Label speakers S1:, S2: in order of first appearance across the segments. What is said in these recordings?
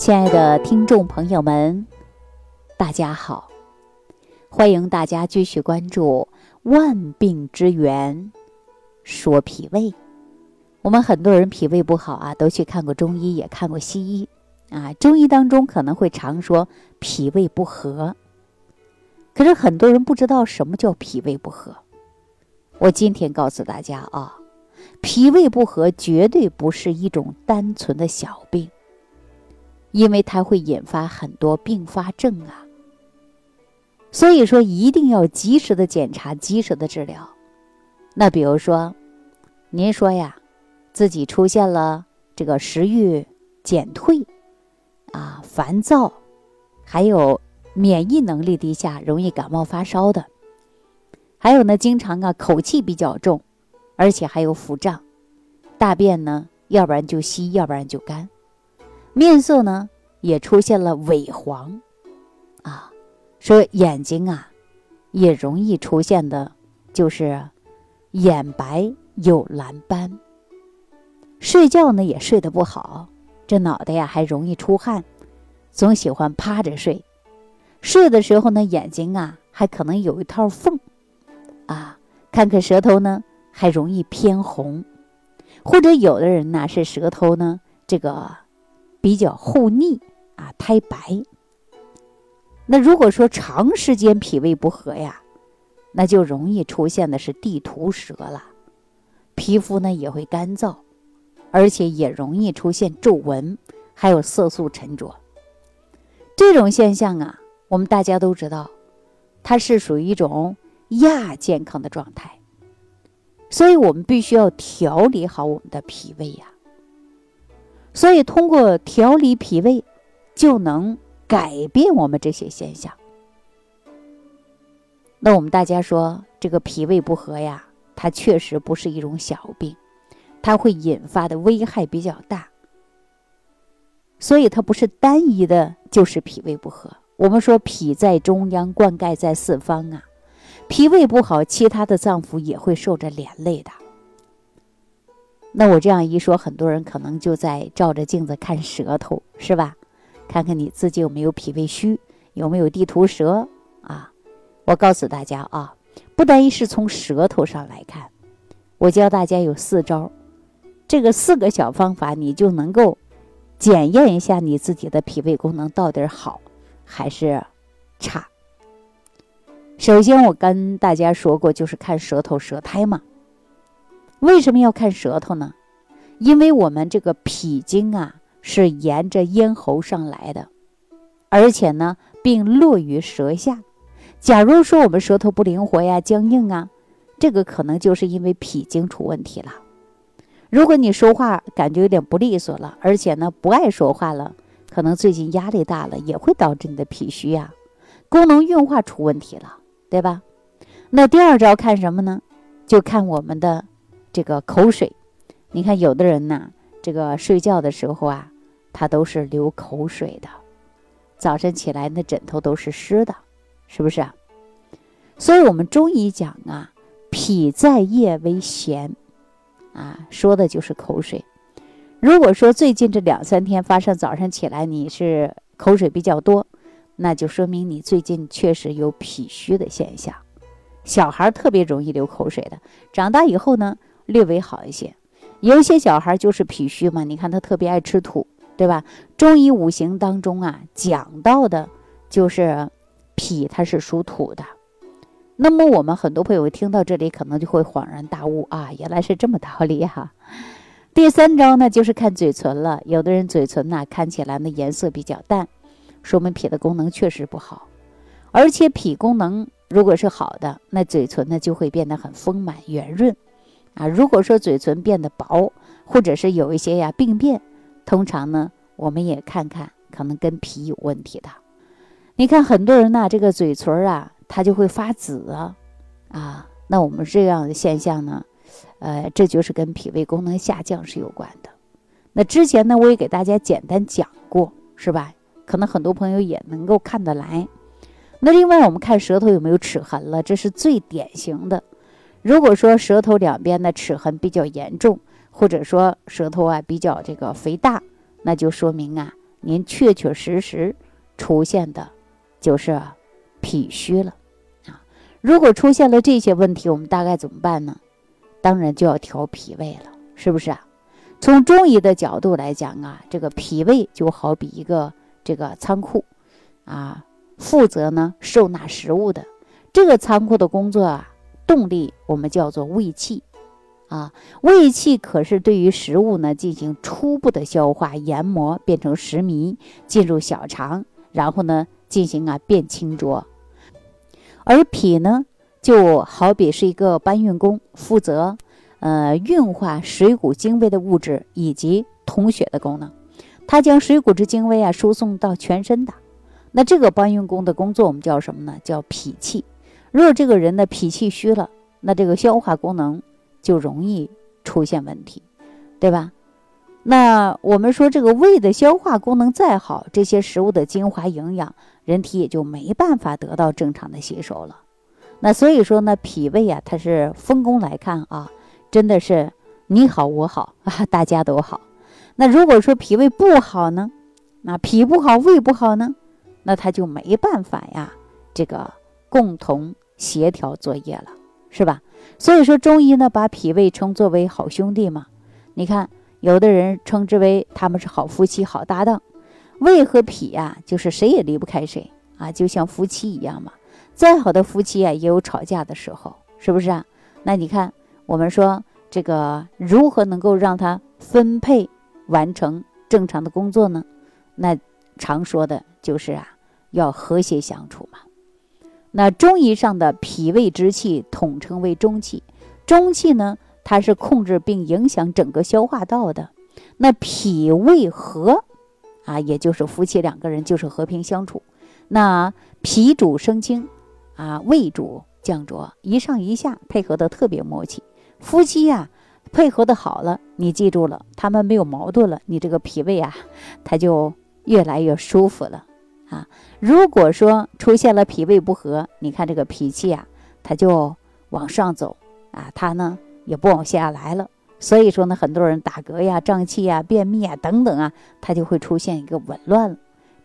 S1: 亲爱的听众朋友们，大家好！欢迎大家继续关注《万病之源说脾胃》。我们很多人脾胃不好啊，都去看过中医，也看过西医啊。中医当中可能会常说脾胃不和，可是很多人不知道什么叫脾胃不和。我今天告诉大家啊，脾胃不和绝对不是一种单纯的小病，因为它会引发很多并发症啊。所以说，一定要及时的检查，及时的治疗。那比如说，您说呀，自己出现了这个食欲减退，啊，烦躁，还有免疫能力低下，容易感冒发烧的，还有呢，经常啊口气比较重，而且还有腹胀，大便呢，要不然就稀，要不然就干，面色呢也出现了萎黄，啊。说眼睛啊，也容易出现的，就是眼白有蓝斑。睡觉呢也睡得不好，这脑袋呀还容易出汗，总喜欢趴着睡。睡的时候呢，眼睛啊还可能有一套缝，啊，看看舌头呢还容易偏红，或者有的人呢是舌头呢这个比较厚腻啊，苔白。那如果说长时间脾胃不和呀，那就容易出现的是地图舌了，皮肤呢也会干燥，而且也容易出现皱纹，还有色素沉着。这种现象啊，我们大家都知道，它是属于一种亚健康的状态，所以我们必须要调理好我们的脾胃呀。所以通过调理脾胃，就能。改变我们这些现象，那我们大家说这个脾胃不和呀，它确实不是一种小病，它会引发的危害比较大，所以它不是单一的，就是脾胃不和。我们说脾在中央，灌溉在四方啊，脾胃不好，其他的脏腑也会受着连累的。那我这样一说，很多人可能就在照着镜子看舌头，是吧？看看你自己有没有脾胃虚，有没有地图舌啊？我告诉大家啊，不单一是从舌头上来看，我教大家有四招，这个四个小方法，你就能够检验一下你自己的脾胃功能到底好还是差。首先，我跟大家说过，就是看舌头舌苔嘛。为什么要看舌头呢？因为我们这个脾经啊。是沿着咽喉上来的，而且呢，并落于舌下。假如说我们舌头不灵活呀、僵硬啊，这个可能就是因为脾经出问题了。如果你说话感觉有点不利索了，而且呢不爱说话了，可能最近压力大了，也会导致你的脾虚呀，功能运化出问题了，对吧？那第二招看什么呢？就看我们的这个口水。你看有的人呢。这个睡觉的时候啊，他都是流口水的，早晨起来那枕头都是湿的，是不是啊？所以我们中医讲啊，脾在夜为涎，啊，说的就是口水。如果说最近这两三天发生早上起来你是口水比较多，那就说明你最近确实有脾虚的现象。小孩特别容易流口水的，长大以后呢，略微好一些。有一些小孩就是脾虚嘛，你看他特别爱吃土，对吧？中医五行当中啊讲到的，就是脾它是属土的。那么我们很多朋友听到这里，可能就会恍然大悟啊，原来是这么道理哈。第三招呢，就是看嘴唇了。有的人嘴唇呢看起来呢颜色比较淡，说明脾的功能确实不好。而且脾功能如果是好的，那嘴唇呢就会变得很丰满圆润。啊，如果说嘴唇变得薄，或者是有一些呀病变，通常呢，我们也看看，可能跟脾有问题的。你看很多人呢，这个嘴唇啊，它就会发紫啊，啊，那我们这样的现象呢，呃，这就是跟脾胃功能下降是有关的。那之前呢，我也给大家简单讲过，是吧？可能很多朋友也能够看得来。那另外，我们看舌头有没有齿痕了，这是最典型的。如果说舌头两边的齿痕比较严重，或者说舌头啊比较这个肥大，那就说明啊您确确实实出现的，就是脾虚了啊。如果出现了这些问题，我们大概怎么办呢？当然就要调脾胃了，是不是啊？从中医的角度来讲啊，这个脾胃就好比一个这个仓库啊，负责呢收纳食物的这个仓库的工作啊，动力我们叫做胃气。啊，胃气可是对于食物呢进行初步的消化、研磨，变成食糜，进入小肠，然后呢进行啊变清浊。而脾呢，就好比是一个搬运工，负责呃运化水谷精微的物质以及统血的功能。它将水谷之精微啊输送到全身的。那这个搬运工的工作我们叫什么呢？叫脾气。如果这个人的脾气虚了，那这个消化功能。就容易出现问题，对吧？那我们说这个胃的消化功能再好，这些食物的精华营养，人体也就没办法得到正常的吸收了。那所以说呢，脾胃啊，它是分工来看啊，真的是你好我好啊，大家都好。那如果说脾胃不好呢，那脾不好胃不好呢，那他就没办法呀，这个共同协调作业了，是吧？所以说，中医呢把脾胃称作为好兄弟嘛。你看，有的人称之为他们是好夫妻、好搭档。胃和脾呀，就是谁也离不开谁啊，就像夫妻一样嘛。再好的夫妻啊，也有吵架的时候，是不是啊？那你看，我们说这个如何能够让他分配完成正常的工作呢？那常说的就是啊，要和谐相处嘛。那中医上的脾胃之气统称为中气，中气呢，它是控制并影响整个消化道的。那脾胃和，啊，也就是夫妻两个人就是和平相处。那脾主升清，啊，胃主降浊，一上一下配合的特别默契。夫妻呀，配合的好了，你记住了，他们没有矛盾了，你这个脾胃啊，它就越来越舒服了。啊，如果说出现了脾胃不和，你看这个脾气啊，它就往上走啊，它呢也不往下来了。所以说呢，很多人打嗝呀、胀气呀、便秘啊等等啊，它就会出现一个紊乱了。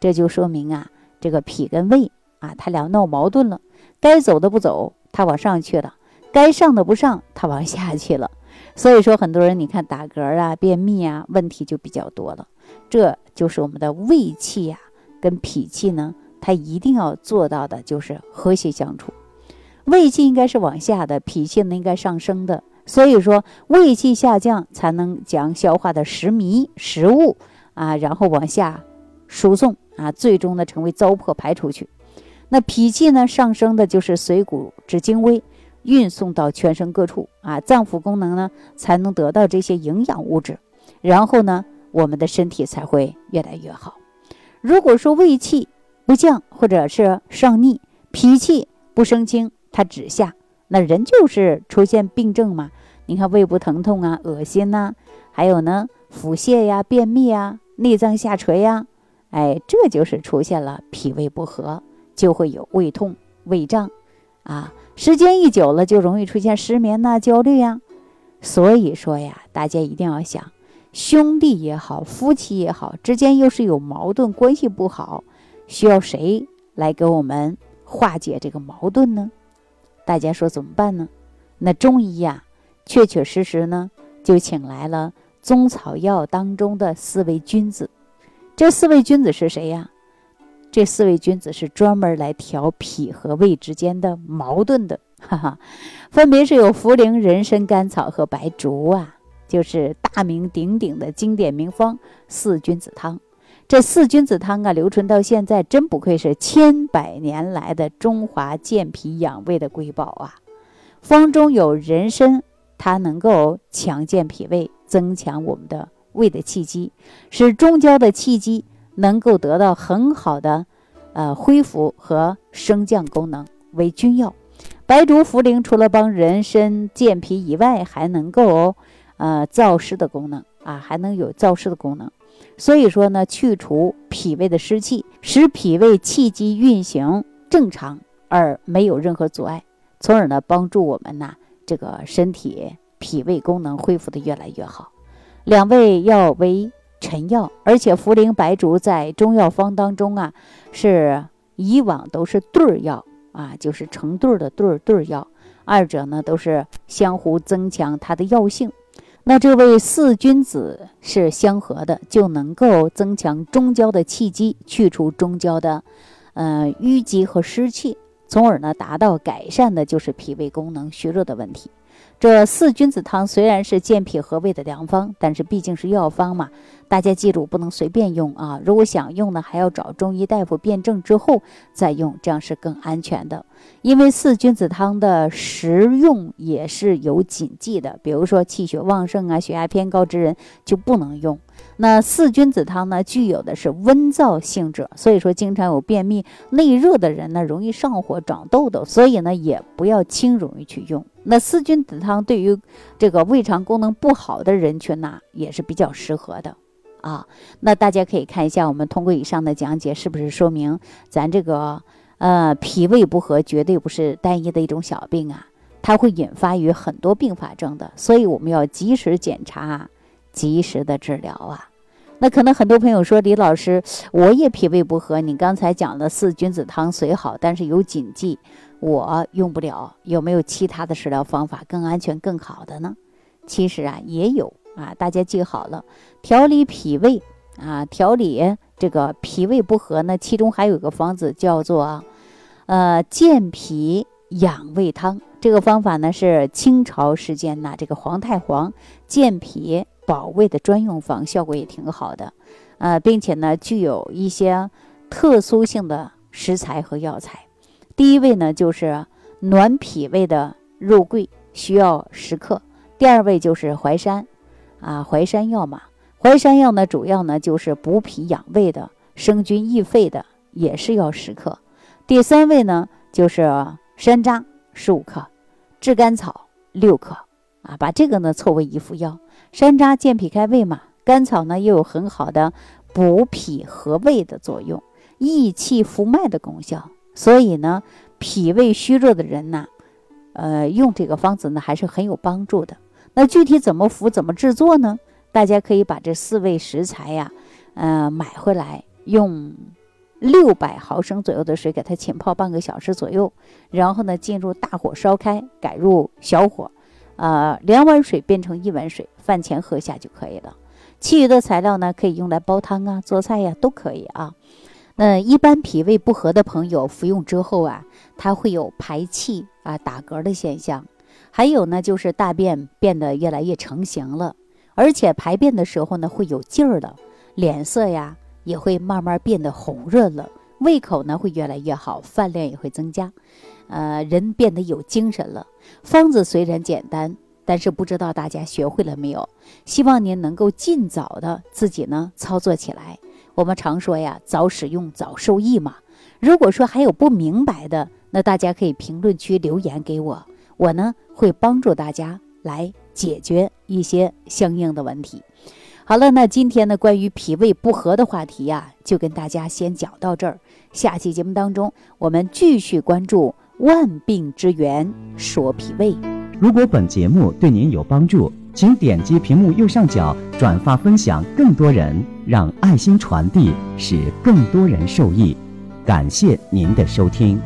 S1: 这就说明啊，这个脾跟胃啊，它俩闹矛盾了，该走的不走，它往上去了；该上的不上，它往下去了。所以说，很多人你看打嗝啊、便秘啊，问题就比较多了。这就是我们的胃气呀。跟脾气呢，它一定要做到的就是和谐相处。胃气应该是往下的，脾气呢应该上升的。所以说，胃气下降才能将消化的食糜食物啊，然后往下输送啊，最终呢成为糟粕排出去。那脾气呢上升的就是水谷之精微，运送到全身各处啊，脏腑功能呢才能得到这些营养物质，然后呢我们的身体才会越来越好。如果说胃气不降，或者是上逆，脾气不升清，它只下，那人就是出现病症嘛。你看胃部疼痛啊、恶心呐，还有呢腹泻呀、便秘啊、内脏下垂呀，哎，这就是出现了脾胃不和，就会有胃痛、胃胀啊。时间一久了，就容易出现失眠呐、焦虑呀。所以说呀，大家一定要想。兄弟也好，夫妻也好，之间又是有矛盾，关系不好，需要谁来给我们化解这个矛盾呢？大家说怎么办呢？那中医呀，确确实实呢，就请来了中草药当中的四位君子。这四位君子是谁呀？这四位君子是专门来调脾和胃之间的矛盾的，哈哈，分别是有茯苓、人参、甘草和白术啊。就是大名鼎鼎的经典名方四君子汤，这四君子汤啊，流传到现在，真不愧是千百年来的中华健脾养胃的瑰宝啊！方中有人参，它能够强健脾胃，增强我们的胃的气机，使中焦的气机能够得到很好的呃恢复和升降功能，为君药。白术、茯苓除了帮人参健脾以外，还能够。呃，燥湿的功能啊，还能有燥湿的功能，所以说呢，去除脾胃的湿气，使脾胃气机运行正常而没有任何阻碍，从而呢，帮助我们呐，这个身体脾胃功能恢复的越来越好。两味药为臣药，而且茯苓白术在中药方当中啊，是以往都是对儿药啊，就是成对儿的对儿对儿药，二者呢都是相互增强它的药性。那这位四君子是相合的，就能够增强中焦的气机，去除中焦的，呃淤积和湿气，从而呢达到改善的就是脾胃功能虚弱的问题。这四君子汤虽然是健脾和胃的良方，但是毕竟是药方嘛，大家记住不能随便用啊！如果想用呢，还要找中医大夫辩证之后再用，这样是更安全的。因为四君子汤的食用也是有禁忌的，比如说气血旺盛啊、血压偏高之人就不能用。那四君子汤呢，具有的是温燥性质，所以说经常有便秘、内热的人呢，容易上火、长痘痘，所以呢，也不要轻容易去用。那四君子汤对于这个胃肠功能不好的人群呢，也是比较适合的啊。那大家可以看一下，我们通过以上的讲解，是不是说明咱这个呃脾胃不和绝对不是单一的一种小病啊？它会引发于很多并发症的，所以我们要及时检查。及时的治疗啊，那可能很多朋友说李老师，我也脾胃不和，你刚才讲的四君子汤虽好，但是有禁忌，我用不了。有没有其他的食疗方法更安全、更好的呢？其实啊，也有啊，大家记好了，调理脾胃啊，调理这个脾胃不和呢，其中还有一个方子叫做呃健脾养胃汤。这个方法呢是清朝时间呐，这个皇太皇健脾。保胃的专用方效果也挺好的，呃，并且呢，具有一些特殊性的食材和药材。第一位呢，就是暖脾胃的肉桂，需要十克；第二位就是淮山，啊，淮山药嘛。淮山药呢，主要呢就是补脾养胃的，生津益肺的，也是要十克。第三位呢，就是山楂十五克，炙甘草六克，啊，把这个呢凑为一副药。山楂健脾开胃嘛，甘草呢又有很好的补脾和胃的作用，益气扶脉的功效。所以呢，脾胃虚弱的人呢，呃，用这个方子呢还是很有帮助的。那具体怎么服、怎么制作呢？大家可以把这四味食材呀，呃，买回来，用六百毫升左右的水给它浸泡半个小时左右，然后呢，进入大火烧开，改入小火。呃，两碗水变成一碗水，饭前喝下就可以了。其余的材料呢，可以用来煲汤啊、做菜呀，都可以啊。那一般脾胃不和的朋友服用之后啊，他会有排气啊、打嗝的现象，还有呢，就是大便变得越来越成型了，而且排便的时候呢会有劲儿了，脸色呀也会慢慢变得红润了，胃口呢会越来越好，饭量也会增加。呃，人变得有精神了。方子虽然简单，但是不知道大家学会了没有？希望您能够尽早的自己呢操作起来。我们常说呀，早使用早受益嘛。如果说还有不明白的，那大家可以评论区留言给我，我呢会帮助大家来解决一些相应的问题。好了，那今天呢关于脾胃不和的话题呀，就跟大家先讲到这儿。下期节目当中，我们继续关注。万病之源说脾胃。
S2: 如果本节目对您有帮助，请点击屏幕右上角转发分享，更多人让爱心传递，使更多人受益。感谢您的收听。